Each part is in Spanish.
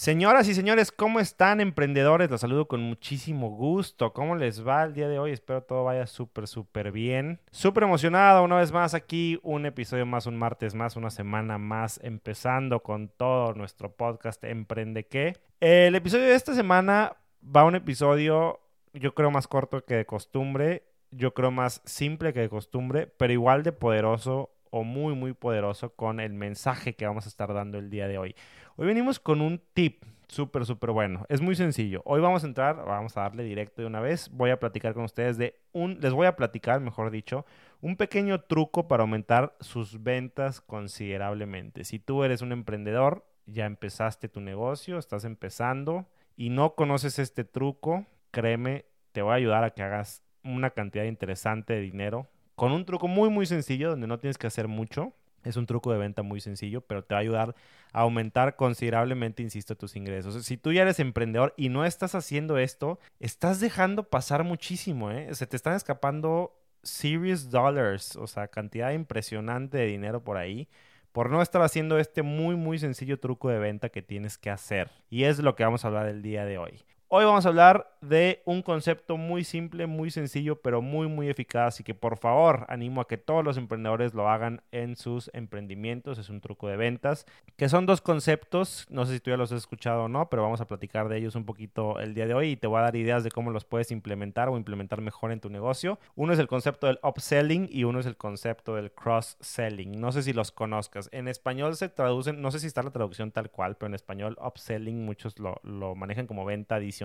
Señoras y señores, ¿cómo están emprendedores? Los saludo con muchísimo gusto. ¿Cómo les va el día de hoy? Espero todo vaya súper, súper bien. Súper emocionado una vez más aquí, un episodio más, un martes más, una semana más, empezando con todo nuestro podcast Emprende qué. El episodio de esta semana va un episodio, yo creo, más corto que de costumbre, yo creo más simple que de costumbre, pero igual de poderoso o muy, muy poderoso con el mensaje que vamos a estar dando el día de hoy. Hoy venimos con un tip súper, súper bueno. Es muy sencillo. Hoy vamos a entrar, vamos a darle directo de una vez. Voy a platicar con ustedes de un, les voy a platicar, mejor dicho, un pequeño truco para aumentar sus ventas considerablemente. Si tú eres un emprendedor, ya empezaste tu negocio, estás empezando y no conoces este truco, créeme, te voy a ayudar a que hagas una cantidad interesante de dinero con un truco muy, muy sencillo donde no tienes que hacer mucho es un truco de venta muy sencillo, pero te va a ayudar a aumentar considerablemente, insisto, tus ingresos. Si tú ya eres emprendedor y no estás haciendo esto, estás dejando pasar muchísimo, ¿eh? Se te están escapando serious dollars, o sea, cantidad impresionante de dinero por ahí por no estar haciendo este muy muy sencillo truco de venta que tienes que hacer. Y es lo que vamos a hablar el día de hoy. Hoy vamos a hablar de un concepto muy simple, muy sencillo, pero muy, muy eficaz y que por favor animo a que todos los emprendedores lo hagan en sus emprendimientos. Es un truco de ventas, que son dos conceptos, no sé si tú ya los has escuchado o no, pero vamos a platicar de ellos un poquito el día de hoy y te voy a dar ideas de cómo los puedes implementar o implementar mejor en tu negocio. Uno es el concepto del upselling y uno es el concepto del cross-selling. No sé si los conozcas. En español se traducen, no sé si está la traducción tal cual, pero en español upselling muchos lo, lo manejan como venta adicional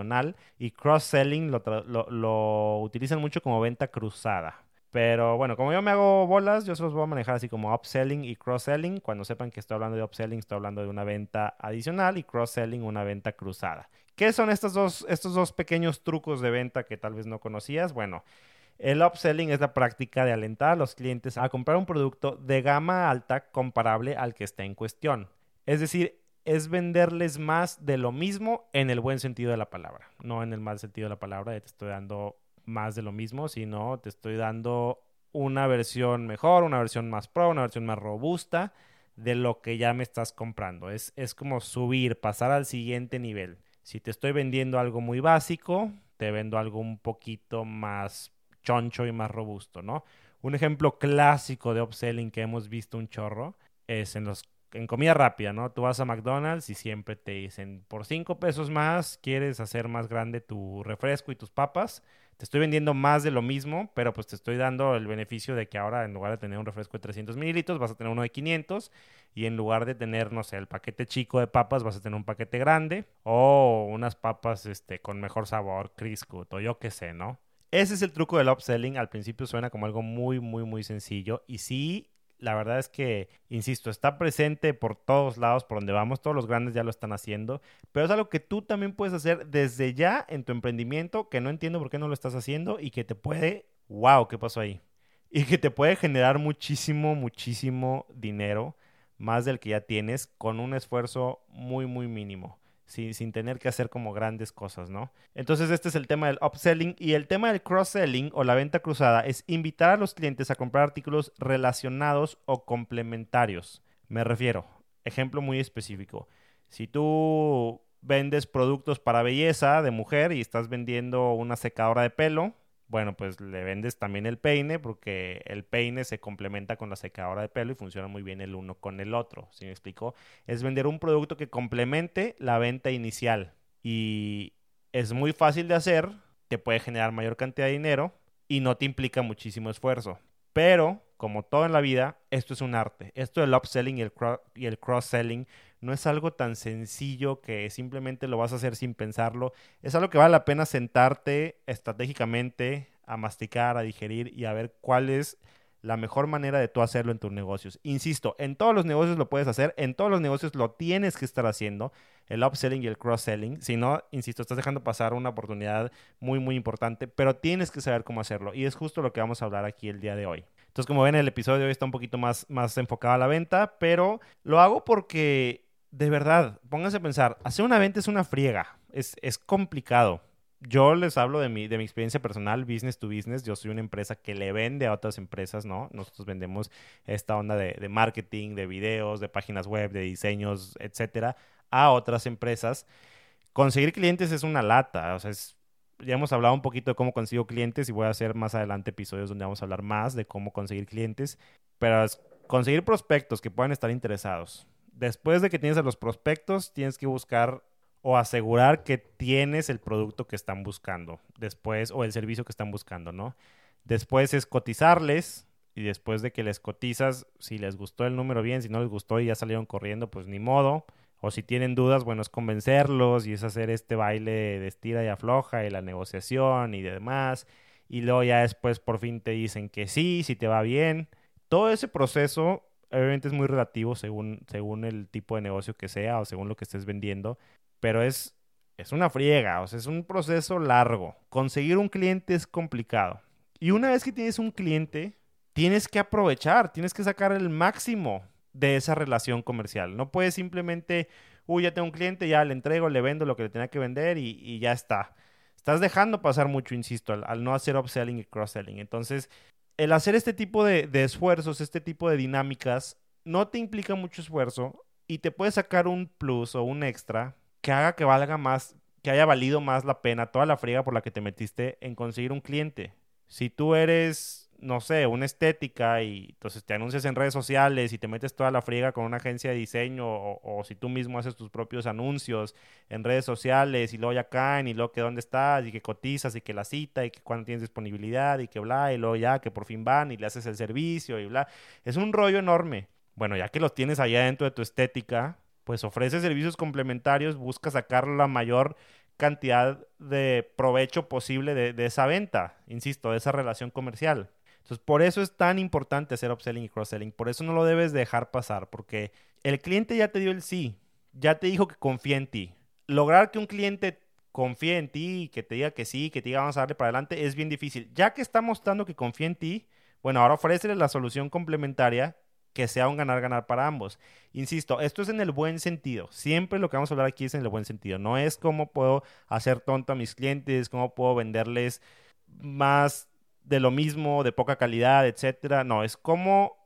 y cross-selling lo, utilizan mucho como venta cruzada. Pero bueno, como yo me hago bolas, yo se los voy a manejar así como upselling y cross-selling. Cuando sepan que estoy hablando de upselling, estoy hablando de una venta adicional y cross-selling una venta cruzada. ¿Qué son estos dos, estos dos pequeños trucos de venta que tal vez no conocías? Bueno, el upselling es la práctica de alentar a los clientes a comprar un producto de gama alta comparable al que está en cuestión. Es decir, es venderles más de lo mismo en el buen sentido de la palabra, no en el mal sentido de la palabra, te estoy dando más de lo mismo, sino te estoy dando una versión mejor, una versión más pro, una versión más robusta de lo que ya me estás comprando. Es, es como subir, pasar al siguiente nivel. Si te estoy vendiendo algo muy básico, te vendo algo un poquito más choncho y más robusto, ¿no? Un ejemplo clásico de upselling que hemos visto un chorro es en los en comida rápida, ¿no? Tú vas a McDonald's y siempre te dicen, por cinco pesos más, quieres hacer más grande tu refresco y tus papas. Te estoy vendiendo más de lo mismo, pero pues te estoy dando el beneficio de que ahora en lugar de tener un refresco de 300 mililitros, vas a tener uno de 500 y en lugar de tener, no sé, el paquete chico de papas, vas a tener un paquete grande o unas papas este, con mejor sabor, Criscut o yo qué sé, ¿no? Ese es el truco del upselling. Al principio suena como algo muy, muy, muy sencillo. Y sí, la verdad es que, insisto, está presente por todos lados, por donde vamos, todos los grandes ya lo están haciendo, pero es algo que tú también puedes hacer desde ya en tu emprendimiento, que no entiendo por qué no lo estás haciendo y que te puede, wow, ¿qué pasó ahí? Y que te puede generar muchísimo, muchísimo dinero, más del que ya tienes, con un esfuerzo muy, muy mínimo sin, tener que hacer como grandes cosas, ¿no? Entonces este es el tema del upselling y el tema del cross-selling o la venta cruzada es invitar a los clientes a comprar artículos relacionados o complementarios. Me refiero, ejemplo muy específico. Si tú vendes productos para belleza de mujer y estás vendiendo una secadora de pelo, bueno, pues le vendes también el peine porque el peine se complementa con la secadora de pelo y funciona muy bien el uno con el otro. ¿Sí me explico? Es vender un producto que complemente la venta inicial y es muy fácil de hacer, te puede generar mayor cantidad de dinero y no te implica muchísimo esfuerzo. Pero, como todo en la vida, esto es un arte. Esto del upselling y el, y el cross-selling no es algo tan sencillo que simplemente lo vas a hacer sin pensarlo. Es algo que vale la pena sentarte estratégicamente a masticar, a digerir y a ver cuál es la mejor manera de tú hacerlo en tus negocios. Insisto, en todos los negocios lo puedes hacer, en todos los negocios lo tienes que estar haciendo, el upselling y el cross-selling. Si no, insisto, estás dejando pasar una oportunidad muy, muy importante, pero tienes que saber cómo hacerlo. Y es justo lo que vamos a hablar aquí el día de hoy. Entonces, como ven, el episodio de hoy está un poquito más, más enfocado a la venta, pero lo hago porque de verdad, pónganse a pensar, hacer una venta es una friega, es, es complicado. Yo les hablo de mi, de mi experiencia personal, business to business. Yo soy una empresa que le vende a otras empresas, ¿no? Nosotros vendemos esta onda de, marketing, de videos, de páginas web, de diseños, etcétera, a otras empresas. Conseguir clientes es una lata, o sea, ya hemos hablado un poquito de cómo consigo clientes y voy a hacer más adelante episodios donde vamos a hablar más de cómo conseguir clientes, pero es conseguir prospectos que puedan estar interesados. Después de que tienes a los prospectos, tienes que buscar o asegurar que tienes el producto que están buscando después o el servicio que están buscando, ¿no? Después es cotizarles y después de que les cotizas, si les gustó el número bien, si no les gustó y ya salieron corriendo, pues ni modo. O si tienen dudas, bueno, es convencerlos y es hacer este baile de estira y afloja y la negociación y demás. Y luego ya después por fin te dicen que sí, si te va bien. Todo ese proceso obviamente es muy relativo según, según el tipo de negocio que sea o según lo que estés vendiendo, pero es, es una friega, o sea, es un proceso largo. Conseguir un cliente es complicado. Y una vez que tienes un cliente, tienes que aprovechar, tienes que sacar el máximo de esa relación comercial. No puedes simplemente, uy, ya tengo un cliente, ya le entrego, le vendo lo que le tenía que vender y, ya está. Estás dejando pasar mucho, insisto, al, no hacer upselling y cross-selling. Entonces, el hacer este tipo de, de, esfuerzos, este tipo de dinámicas, no te implica mucho esfuerzo y te puede sacar un plus o un extra que haga que valga más, que haya valido más la pena toda la friega por la que te metiste en conseguir un cliente. Si tú eres no sé, una estética y entonces te anuncias en redes sociales y te metes toda la friega con una agencia de diseño o, si tú mismo haces tus propios anuncios en redes sociales y luego ya caen y luego que dónde estás y que cotizas y que la cita y que cuándo tienes disponibilidad y que bla y luego ya que por fin van y le haces el servicio y bla. Es un rollo enorme. Bueno, ya que los tienes allá dentro de tu estética, pues ofreces servicios complementarios, busca sacar la mayor cantidad de provecho posible de, de esa venta, insisto, de esa relación comercial. Entonces, por eso es tan importante hacer upselling y cross-selling. Por eso no lo debes dejar pasar, porque el cliente ya te dio el sí, ya te dijo que confía en ti. Lograr que un cliente confíe en ti que te diga que sí, que te diga vamos a darle para adelante, es bien difícil. Ya que está mostrando que confía en ti, bueno, ahora ofrécele la solución complementaria que sea un ganar-ganar para ambos. Insisto, esto es en el buen sentido. Siempre lo que vamos a hablar aquí es en el buen sentido. No es cómo puedo hacer tonto a mis clientes, cómo puedo venderles más de lo mismo, de poca calidad, etcétera. No, es como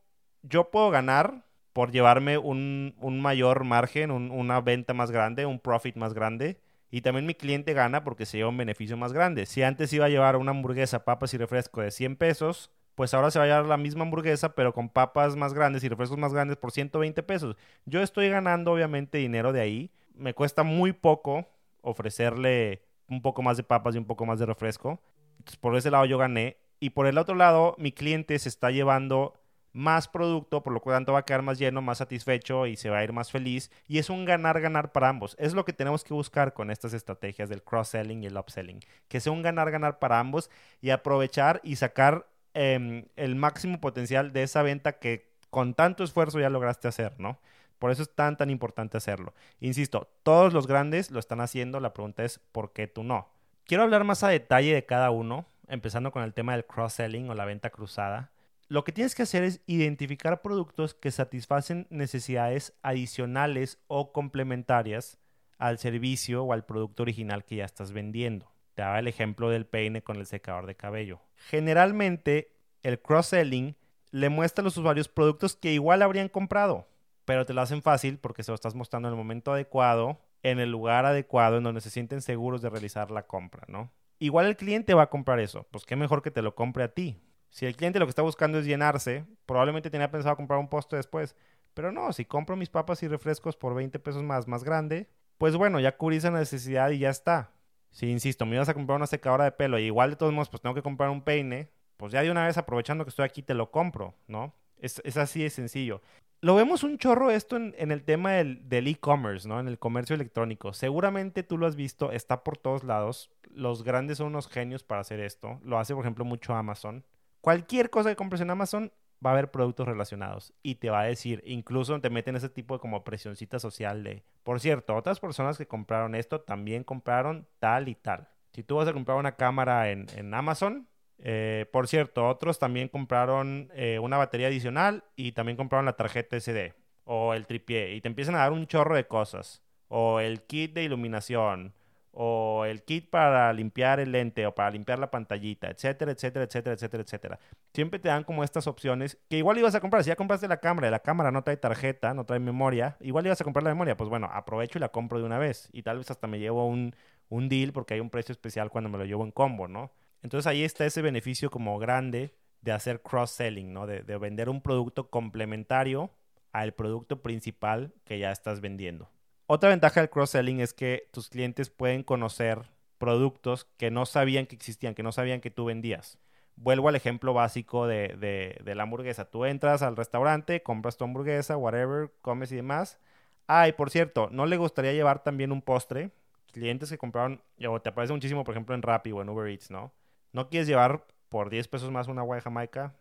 yo puedo ganar por llevarme un, mayor margen, una venta más grande, un profit más grande. Y también mi cliente gana porque se lleva un beneficio más grande. Si antes iba a llevar una hamburguesa, papas y refresco de 100 pesos, pues ahora se va a llevar la misma hamburguesa, pero con papas más grandes y refrescos más grandes por 120 pesos. Yo estoy ganando obviamente dinero de ahí. Me cuesta muy poco ofrecerle un poco más de papas y un poco más de refresco. Entonces, por ese lado yo gané y por el otro lado, mi cliente se está llevando más producto, por lo tanto va a quedar más lleno, más satisfecho y se va a ir más feliz. Y es un ganar-ganar para ambos. Es lo que tenemos que buscar con estas estrategias del cross-selling y el upselling. Que sea un ganar-ganar para ambos y aprovechar y sacar em, el máximo potencial de esa venta que con tanto esfuerzo ya lograste hacer, ¿no? Por eso es tan, tan importante hacerlo. Insisto, todos los grandes lo están haciendo. La pregunta es, ¿por qué tú no? Quiero hablar más a detalle de cada uno empezando con el tema del cross-selling o la venta cruzada, lo que tienes que hacer es identificar productos que satisfacen necesidades adicionales o complementarias al servicio o al producto original que ya estás vendiendo. Te daba el ejemplo del peine con el secador de cabello. Generalmente, el cross-selling le muestra a los usuarios productos que igual habrían comprado, pero te lo hacen fácil porque se lo estás mostrando en el momento adecuado, en el lugar adecuado, en donde se sienten seguros de realizar la compra, ¿no? Igual el cliente va a comprar eso. Pues qué mejor que te lo compre a ti. Si el cliente lo que está buscando es llenarse, probablemente tenía pensado comprar un poste después. Pero no, si compro mis papas y refrescos por 20 pesos más, más grande, pues bueno, ya cubrí esa necesidad y ya está. Si, insisto, me ibas a comprar una secadora de pelo y igual de todos modos, pues tengo que comprar un peine, pues ya de una vez aprovechando que estoy aquí te lo compro, ¿no? Es, es así de sencillo lo vemos un chorro esto en, el tema del e-commerce, ¿no? En el comercio electrónico. Seguramente tú lo has visto, está por todos lados. Los grandes son unos genios para hacer esto. Lo hace, por ejemplo, mucho Amazon. Cualquier cosa que compres en Amazon va a haber productos relacionados y te va a decir, incluso te meten ese tipo de como presioncita social de, por cierto, otras personas que compraron esto también compraron tal y tal. Si tú vas a comprar una cámara en, en Amazon, eh, por cierto, otros también compraron eh, una batería adicional y también compraron la tarjeta SD o el tripié y te empiezan a dar un chorro de cosas o el kit de iluminación o el kit para limpiar el lente o para limpiar la pantallita, etcétera, etcétera, etcétera, etcétera, etcétera. Siempre te dan como estas opciones que igual ibas a comprar. Si ya compraste la cámara y la cámara no trae tarjeta, no trae memoria, igual ibas a comprar la memoria. Pues bueno, aprovecho y la compro de una vez. Y tal vez hasta me llevo un, un deal porque hay un precio especial cuando me lo llevo en combo, ¿no? Entonces ahí está ese beneficio como grande de hacer cross-selling, ¿no? De, de vender un producto complementario al producto principal que ya estás vendiendo. Otra ventaja del cross-selling es que tus clientes pueden conocer productos que no sabían que existían, que no sabían que tú vendías. Vuelvo al ejemplo básico de, la hamburguesa. Tú entras al restaurante, compras tu hamburguesa, whatever, comes y demás. Ay, por cierto, ¿no le gustaría llevar también un postre? Clientes que compraron, o te aparece muchísimo, por ejemplo, en Rappi o en Uber Eats, ¿no? ¿No quieres llevar por 10 pesos más una agua de Jamaica?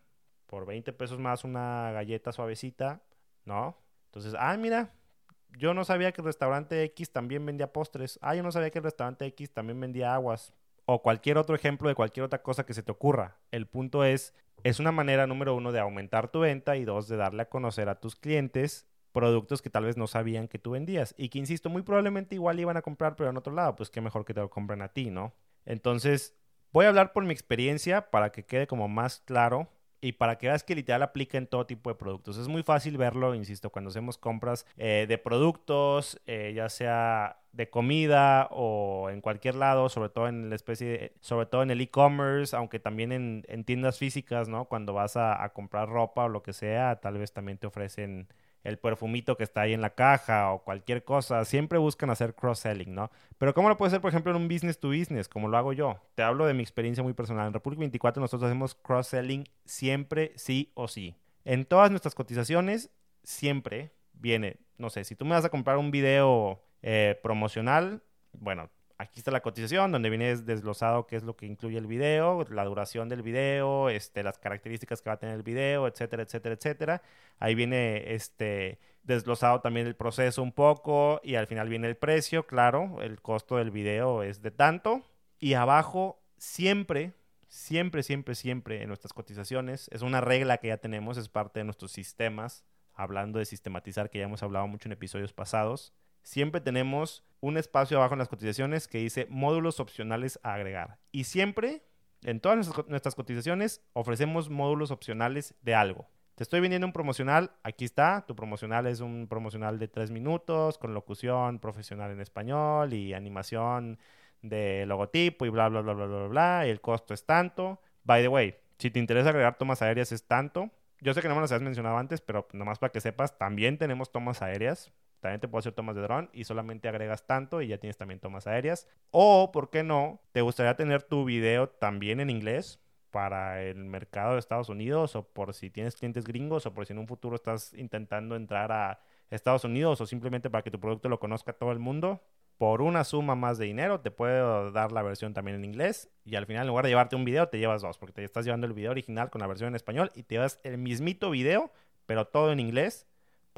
¿Por 20 pesos más una galleta suavecita? ¿No? Entonces, ah, mira, yo no sabía que el restaurante X también vendía postres. Ah, yo no sabía que el restaurante X también vendía aguas. O cualquier otro ejemplo de cualquier otra cosa que se te ocurra. El punto es, es una manera, número uno, de aumentar tu venta y dos, de darle a conocer a tus clientes productos que tal vez no sabían que tú vendías. Y que, insisto, muy probablemente igual iban a comprar, pero en otro lado, pues qué mejor que te lo compren a ti, ¿no? Entonces, voy a hablar por mi experiencia para que quede como más claro y para que veas que literal aplica en todo tipo de productos. Es muy fácil verlo, insisto, cuando hacemos compras eh, de productos, eh, ya sea de comida o en cualquier lado, sobre todo en la especie, sobre todo en el e-commerce, aunque también en, en, tiendas físicas, ¿no? Cuando vas a comprar ropa o lo que sea, tal vez también te ofrecen el perfumito que está ahí en la caja o cualquier cosa, siempre buscan hacer cross-selling, ¿no? Pero ¿cómo lo puede hacer, por ejemplo, en un business to business, como lo hago yo? Te hablo de mi experiencia muy personal. En República 24 nosotros hacemos cross-selling siempre, sí o sí. En todas nuestras cotizaciones, siempre viene, no sé, si tú me vas a comprar un video eh, promocional, bueno, aquí está la cotización donde viene desglosado qué es lo que incluye el video, la duración del video, este, las características que va a tener el video, etcétera, etcétera, etcétera. Ahí viene este desglosado también el proceso un poco y al final viene el precio, claro, el costo del video es de tanto. Y abajo siempre, siempre, siempre, siempre en nuestras cotizaciones, es una regla que ya tenemos, es parte de nuestros sistemas, hablando de sistematizar que ya hemos hablado mucho en episodios pasados siempre tenemos un espacio abajo en las cotizaciones que dice módulos opcionales a agregar. Y siempre, en todas nuestras, cotizaciones, ofrecemos módulos opcionales de algo. Te estoy vendiendo un promocional, aquí está, tu promocional es un promocional de tres minutos con locución profesional en español y animación de logotipo y bla, bla, bla, bla, bla, bla, y el costo es tanto. By the way, si te interesa agregar tomas aéreas es tanto. Yo sé que no me las habías mencionado antes, pero nomás para que sepas, también tenemos tomas aéreas. También te puedo hacer tomas de dron y solamente agregas tanto y ya tienes también tomas aéreas. O, ¿por qué no? ¿Te gustaría tener tu video también en inglés? para el mercado de Estados Unidos o por si tienes clientes gringos o por si en un futuro estás intentando entrar a Estados Unidos o simplemente para que tu producto lo conozca todo el mundo, por una suma más de dinero te puedo dar la versión también en inglés y al final en lugar de llevarte un video te llevas dos porque te estás llevando el video original con la versión en español y te llevas el mismito video pero todo en inglés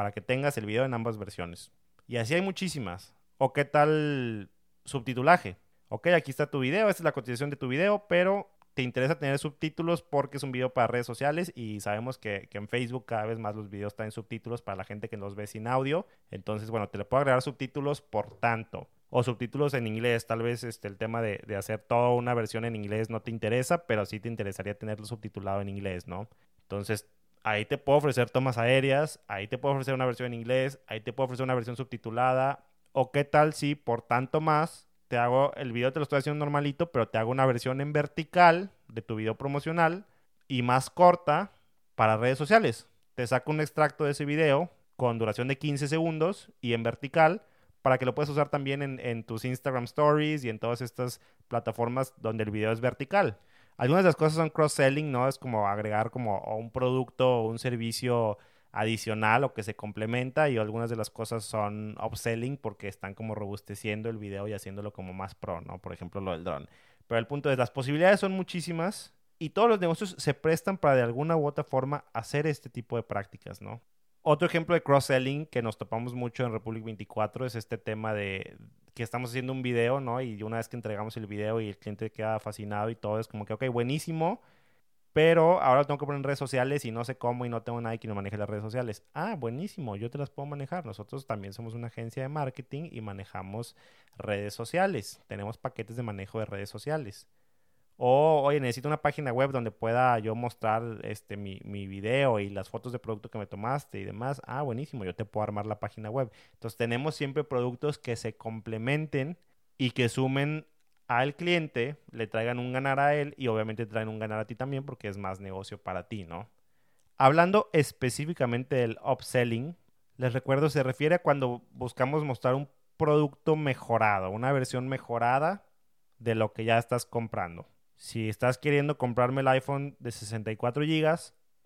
para que tengas el video en ambas versiones. Y así hay muchísimas. ¿O qué tal subtitulaje? Ok, aquí está tu video, esta es la cotización de tu video, pero te interesa tener subtítulos porque es un video para redes sociales y sabemos que, en Facebook cada vez más los videos están en subtítulos para la gente que los ve sin audio. Entonces, bueno, te le puedo agregar subtítulos por tanto. O subtítulos en inglés, tal vez este, el tema de, de hacer toda una versión en inglés no te interesa, pero sí te interesaría tenerlo subtitulado en inglés, ¿no? Entonces, ahí te puedo ofrecer tomas aéreas, ahí te puedo ofrecer una versión en inglés, ahí te puedo ofrecer una versión subtitulada. O qué tal si por tanto más te hago el video, te lo estoy haciendo normalito, pero te hago una versión en vertical de tu video promocional y más corta para redes sociales. Te saco un extracto de ese video con duración de 15 segundos y en vertical para que lo puedas usar también en, tus Instagram Stories y en todas estas plataformas donde el video es vertical. Algunas de las cosas son cross-selling, ¿no? Es como agregar como un producto o un servicio adicional o que se complementa y algunas de las cosas son upselling porque están como robusteciendo el video y haciéndolo como más pro, ¿no? Por ejemplo, lo del drone. Pero el punto es, las posibilidades son muchísimas y todos los negocios se prestan para de alguna u otra forma hacer este tipo de prácticas, ¿no? Otro ejemplo de cross-selling que nos topamos mucho en Republic 24 es este tema de que estamos haciendo un video, ¿no? Y una vez que entregamos el video y el cliente queda fascinado y todo, es como que, ok, buenísimo, pero ahora lo tengo que poner en redes sociales y no sé cómo y no tengo nadie que me maneje las redes sociales. Ah, buenísimo, yo te las puedo manejar. Nosotros también somos una agencia de marketing y manejamos redes sociales. Tenemos paquetes de manejo de redes sociales. O, oye, necesito una página web donde pueda yo mostrar este, mi, mi video y las fotos de producto que me tomaste y demás. Ah, buenísimo, yo te puedo armar la página web. Entonces tenemos siempre productos que se complementen y que sumen al cliente, le traigan un ganar a él y obviamente traen un ganar a ti también porque es más negocio para ti, ¿no? Hablando específicamente del upselling, les recuerdo, se refiere a cuando buscamos mostrar un producto mejorado, una versión mejorada de lo que ya estás comprando. Si estás queriendo comprarme el iPhone de 64 GB,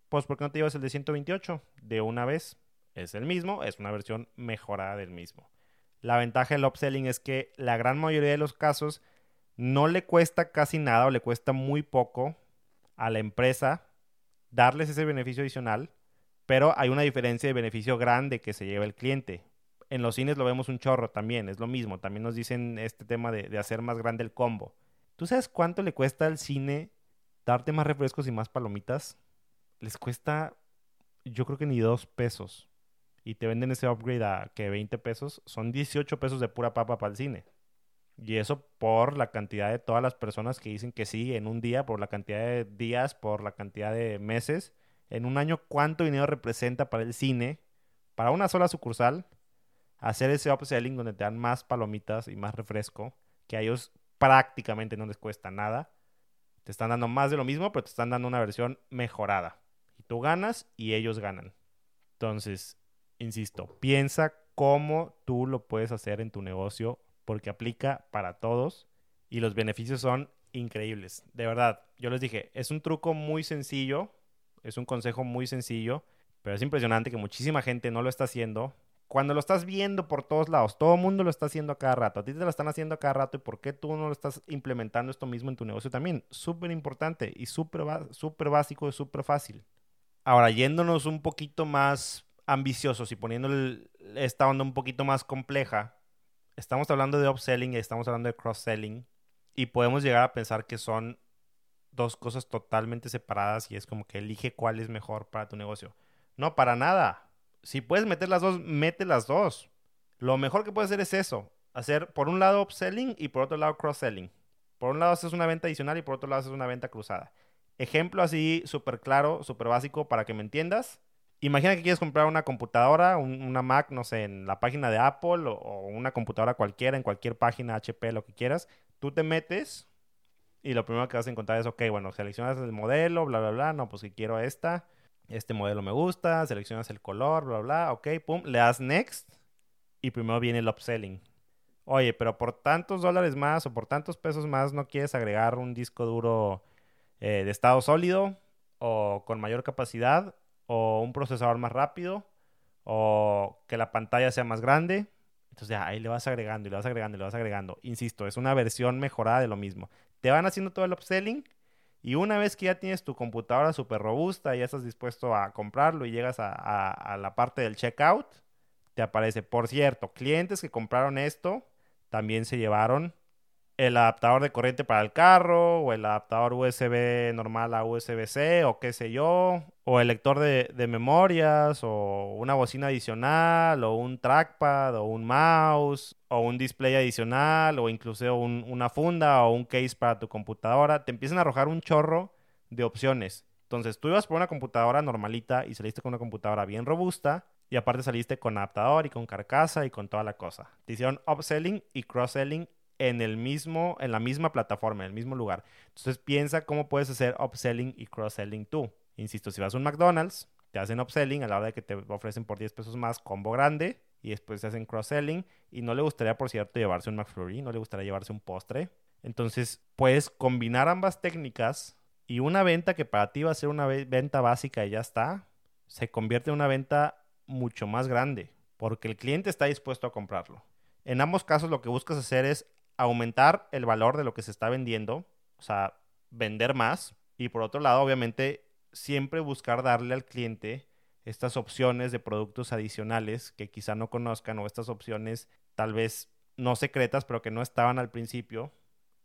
pues ¿por qué no te llevas el de 128? De una vez, es el mismo, es una versión mejorada del mismo. La ventaja del upselling es que la gran mayoría de los casos no le cuesta casi nada o le cuesta muy poco a la empresa darles ese beneficio adicional, pero hay una diferencia de beneficio grande que se lleva el cliente. En los cines lo vemos un chorro también, es lo mismo. También nos dicen este tema de, hacer más grande el combo. ¿Tú sabes cuánto le cuesta al cine darte más refrescos y más palomitas? Les cuesta, yo creo que ni dos pesos. Y te venden ese upgrade a que 20 pesos. Son 18 pesos de pura papa para el cine. Y eso por la cantidad de todas las personas que dicen que sí en un día, por la cantidad de días, por la cantidad de meses. En un año, ¿cuánto dinero representa para el cine, para una sola sucursal, hacer ese upselling donde te dan más palomitas y más refresco, que a ellos prácticamente no les cuesta nada? Te están dando más de lo mismo, pero te están dando una versión mejorada. Y tú ganas y ellos ganan. Entonces, insisto, piensa cómo tú lo puedes hacer en tu negocio porque aplica para todos y los beneficios son increíbles. De verdad, yo les dije, es un truco muy sencillo, es un consejo muy sencillo, pero es impresionante que muchísima gente no lo está haciendo. Cuando lo estás viendo por todos lados, todo el mundo lo está haciendo a cada rato, a ti te lo están haciendo a cada rato y por qué tú no lo estás implementando esto mismo en tu negocio también. Súper importante y súper básico y súper fácil. Ahora, yéndonos un poquito más ambiciosos y poniendo esta onda un poquito más compleja, estamos hablando de upselling y estamos hablando de cross-selling y podemos llegar a pensar que son dos cosas totalmente separadas y es como que elige cuál es mejor para tu negocio. No, para nada. Si puedes meter las dos, mete las dos. Lo mejor que puedes hacer es eso. Hacer por un lado upselling y por otro lado cross-selling. Por un lado haces una venta adicional y por otro lado haces una venta cruzada. Ejemplo así súper claro, súper básico para que me entiendas. Imagina que quieres comprar una computadora, una Mac, no sé, en la página de Apple o, una computadora cualquiera, en cualquier página HP, lo que quieras. Tú te metes y lo primero que vas a encontrar es, ok, bueno, seleccionas el modelo, bla, bla, bla. No, pues que quiero esta. Este modelo me gusta. Seleccionas el color, bla, bla, ok, pum. Le das next y primero viene el upselling. Oye, pero por tantos dólares más o por tantos pesos más no quieres agregar un disco duro eh, de estado sólido o con mayor capacidad o un procesador más rápido o que la pantalla sea más grande. Entonces ahí le vas agregando y le vas agregando y le vas agregando. Insisto, es una versión mejorada de lo mismo. Te van haciendo todo el upselling y una vez que ya tienes tu computadora súper robusta y ya estás dispuesto a comprarlo y llegas a, a la parte del checkout, te aparece, por cierto, clientes que compraron esto también se llevaron el adaptador de corriente para el carro, o el adaptador USB normal a USB-C, o qué sé yo, o el lector de, memorias, o una bocina adicional, o un trackpad, o un mouse, o un display adicional, o incluso una funda o un case para tu computadora. Te empiezan a arrojar un chorro de opciones. Entonces tú ibas por una computadora normalita y saliste con una computadora bien robusta. Y aparte saliste con adaptador y con carcasa y con toda la cosa. Te hicieron upselling y cross-selling en el mismo, en la misma plataforma, en el mismo lugar. Entonces piensa cómo puedes hacer upselling y cross-selling tú. Insisto, si vas a un McDonald's, te hacen upselling a la hora de que te ofrecen por 10 pesos más combo grande y después te hacen cross-selling y no le gustaría, por cierto, llevarse un McFlurry, no le gustaría llevarse un postre. Entonces puedes combinar ambas técnicas y una venta que para ti va a ser una venta básica y ya está, se convierte en una venta mucho más grande porque el cliente está dispuesto a comprarlo. En ambos casos lo que buscas hacer es aumentar el valor de lo que se está vendiendo, o sea, vender más. Y por otro lado, obviamente, siempre buscar darle al cliente estas opciones de productos adicionales que quizá no conozcan o estas opciones tal vez no secretas, pero que no estaban al principio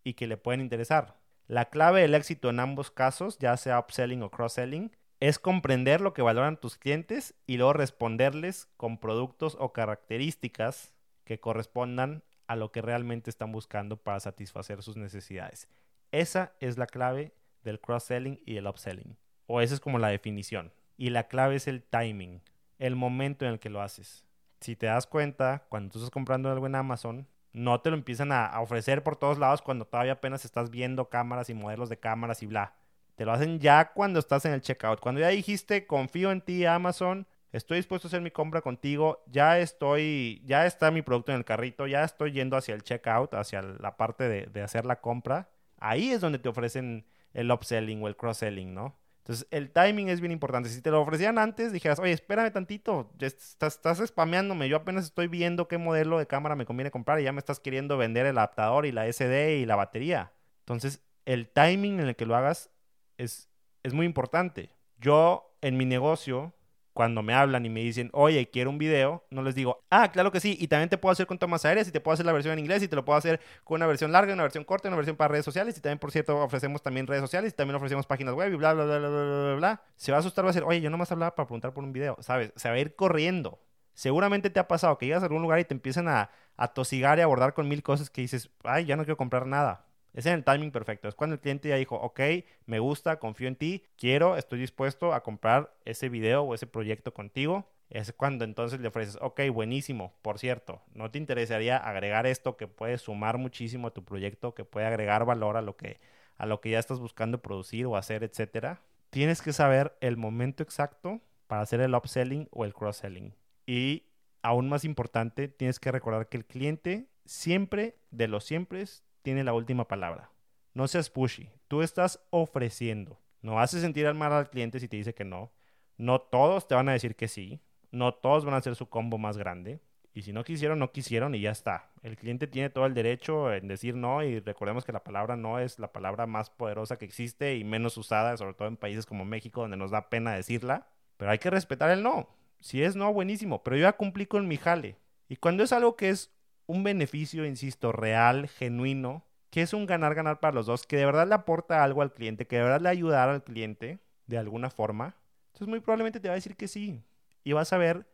y que le pueden interesar. La clave del éxito en ambos casos, ya sea upselling o cross-selling, es comprender lo que valoran tus clientes y luego responderles con productos o características que correspondan a lo que realmente están buscando para satisfacer sus necesidades. Esa es la clave del cross-selling y el upselling. O esa es como la definición. Y la clave es el timing, el momento en el que lo haces. Si te das cuenta, cuando tú estás comprando algo en Amazon, no te lo empiezan a, ofrecer por todos lados cuando todavía apenas estás viendo cámaras y modelos de cámaras y bla. Te lo hacen ya cuando estás en el checkout. Cuando ya dijiste, confío en ti, Amazon, estoy dispuesto a hacer mi compra contigo, ya estoy, ya está mi producto en el carrito, ya estoy yendo hacia el checkout, hacia la parte de, hacer la compra. Ahí es donde te ofrecen el upselling o el cross-selling, ¿no? Entonces, el timing es bien importante. Si te lo ofrecían antes, dijeras, oye, espérame tantito, estás, estás spameándome, yo apenas estoy viendo qué modelo de cámara me conviene comprar y ya me estás queriendo vender el adaptador y la SD y la batería. Entonces, el timing en el que lo hagas es, es muy importante. Yo, en mi negocio, cuando me hablan y me dicen, oye, quiero un video, no les digo, ah, claro que sí, y también te puedo hacer con tomas aéreas y te puedo hacer la versión en inglés y te lo puedo hacer con una versión larga, una versión corta, una versión para redes sociales y también, por cierto, ofrecemos también redes sociales y también ofrecemos páginas web y bla, bla, bla, bla, bla, bla, bla. Se va a asustar, va a decir, oye, yo no más hablaba para preguntar por un video, ¿sabes? Se va a ir corriendo. Seguramente te ha pasado que llegas a algún lugar y te empiezan a, a tosigar y abordar con mil cosas que dices, ay, ya no quiero comprar nada. Es en el timing perfecto. Es cuando el cliente ya dijo, ok, me gusta, confío en ti, quiero, estoy dispuesto a comprar ese video o ese proyecto contigo. Es cuando entonces le ofreces, ok, buenísimo, por cierto, ¿no te interesaría agregar esto que puede sumar muchísimo a tu proyecto, que puede agregar valor a lo que, a lo que ya estás buscando producir o hacer, etcétera? Tienes que saber el momento exacto para hacer el upselling o el cross-selling. Y aún más importante, tienes que recordar que el cliente siempre, de los siempre, tiene la última palabra. No seas pushy. Tú estás ofreciendo. No haces sentir al mal al cliente si te dice que no. No todos te van a decir que sí. No todos van a hacer su combo más grande. Y si no quisieron, no quisieron y ya está. El cliente tiene todo el derecho en decir no y recordemos que la palabra no es la palabra más poderosa que existe y menos usada, sobre todo en países como México donde nos da pena decirla. Pero hay que respetar el no. Si es no, buenísimo. Pero yo ya cumplí con mi jale. Y cuando es algo que es un beneficio, insisto, real, genuino, que es un ganar-ganar para los dos, que de verdad le aporta algo al cliente, que de verdad le ayuda al cliente de alguna forma, entonces muy probablemente te va a decir que sí. Y vas a ver,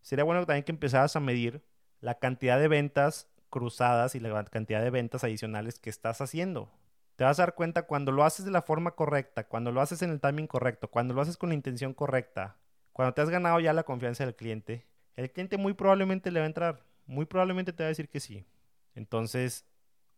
sería bueno también que empezaras a medir la cantidad de ventas cruzadas y la cantidad de ventas adicionales que estás haciendo. Te vas a dar cuenta cuando lo haces de la forma correcta, cuando lo haces en el timing correcto, cuando lo haces con la intención correcta, cuando te has ganado ya la confianza del cliente, el cliente muy probablemente le va a entrar muy probablemente te va a decir que sí. Entonces,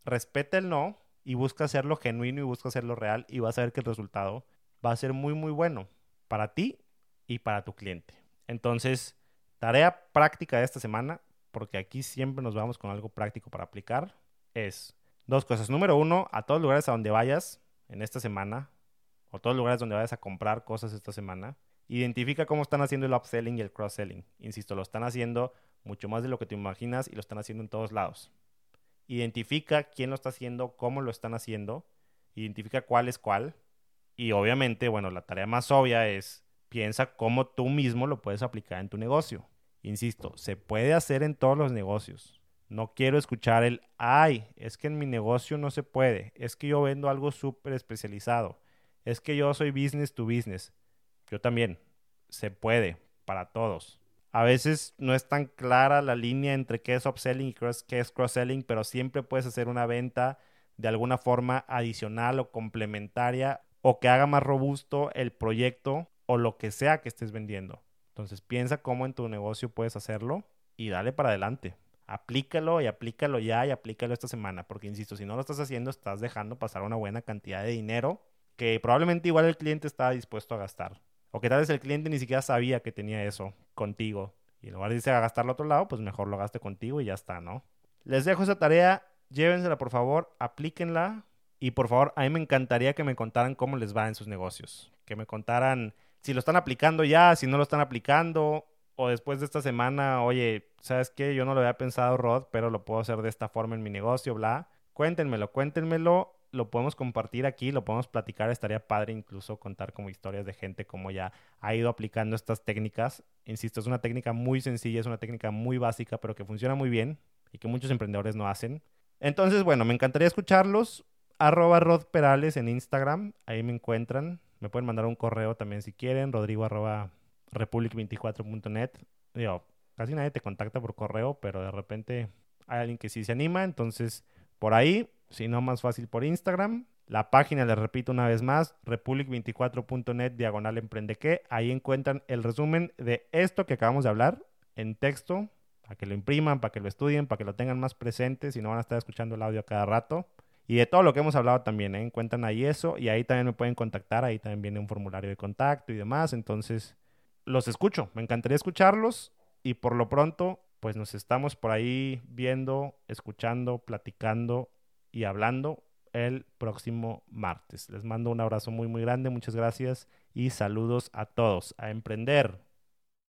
respeta el no y busca hacerlo genuino y busca hacerlo real y vas a ver que el resultado va a ser muy, muy bueno para ti y para tu cliente. Entonces, tarea práctica de esta semana, porque aquí siempre nos vamos con algo práctico para aplicar, es dos cosas. Número uno, a todos los lugares a donde vayas en esta semana, o todos los lugares donde vayas a comprar cosas esta semana, identifica cómo están haciendo el upselling y el cross-selling. Insisto, lo están haciendo mucho más de lo que te imaginas y lo están haciendo en todos lados. Identifica quién lo está haciendo, cómo lo están haciendo, identifica cuál es cuál y obviamente, bueno, la tarea más obvia es piensa cómo tú mismo lo puedes aplicar en tu negocio. Insisto, se puede hacer en todos los negocios. No quiero escuchar el, ay, es que en mi negocio no se puede, es que yo vendo algo súper especializado, es que yo soy business to business. Yo también, se puede para todos. A veces no es tan clara la línea entre qué es upselling y qué es cross-selling, pero siempre puedes hacer una venta de alguna forma adicional o complementaria o que haga más robusto el proyecto o lo que sea que estés vendiendo. Entonces piensa cómo en tu negocio puedes hacerlo y dale para adelante. Aplícalo y aplícalo ya y aplícalo esta semana, porque insisto, si no lo estás haciendo, estás dejando pasar una buena cantidad de dinero que probablemente igual el cliente está dispuesto a gastar. O que tal vez el cliente ni siquiera sabía que tenía eso contigo. Y en lugar de irse a gastarlo otro lado, pues mejor lo gaste contigo y ya está, ¿no? Les dejo esa tarea, llévensela por favor, aplíquenla. Y por favor, a mí me encantaría que me contaran cómo les va en sus negocios. Que me contaran si lo están aplicando ya, si no lo están aplicando. O después de esta semana, oye, ¿sabes qué? Yo no lo había pensado, Rod, pero lo puedo hacer de esta forma en mi negocio, bla. Cuéntenmelo, cuéntenmelo lo podemos compartir aquí, lo podemos platicar, estaría padre incluso contar como historias de gente como ya ha ido aplicando estas técnicas. Insisto, es una técnica muy sencilla, es una técnica muy básica, pero que funciona muy bien y que muchos emprendedores no hacen. Entonces, bueno, me encantaría escucharlos. arroba Rod Perales en Instagram, ahí me encuentran. Me pueden mandar un correo también si quieren, rodrigo arroba republic24.net. Digo, casi nadie te contacta por correo, pero de repente hay alguien que sí se anima, entonces por ahí, si no más fácil por Instagram. La página, les repito una vez más, republic24.net diagonal emprende que. Ahí encuentran el resumen de esto que acabamos de hablar en texto, para que lo impriman, para que lo estudien, para que lo tengan más presente, si no van a estar escuchando el audio a cada rato. Y de todo lo que hemos hablado también, ¿eh? encuentran ahí eso y ahí también me pueden contactar, ahí también viene un formulario de contacto y demás. Entonces, los escucho, me encantaría escucharlos y por lo pronto, pues nos estamos por ahí viendo, escuchando, platicando y hablando el próximo martes. Les mando un abrazo muy, muy grande, muchas gracias y saludos a todos. A emprender.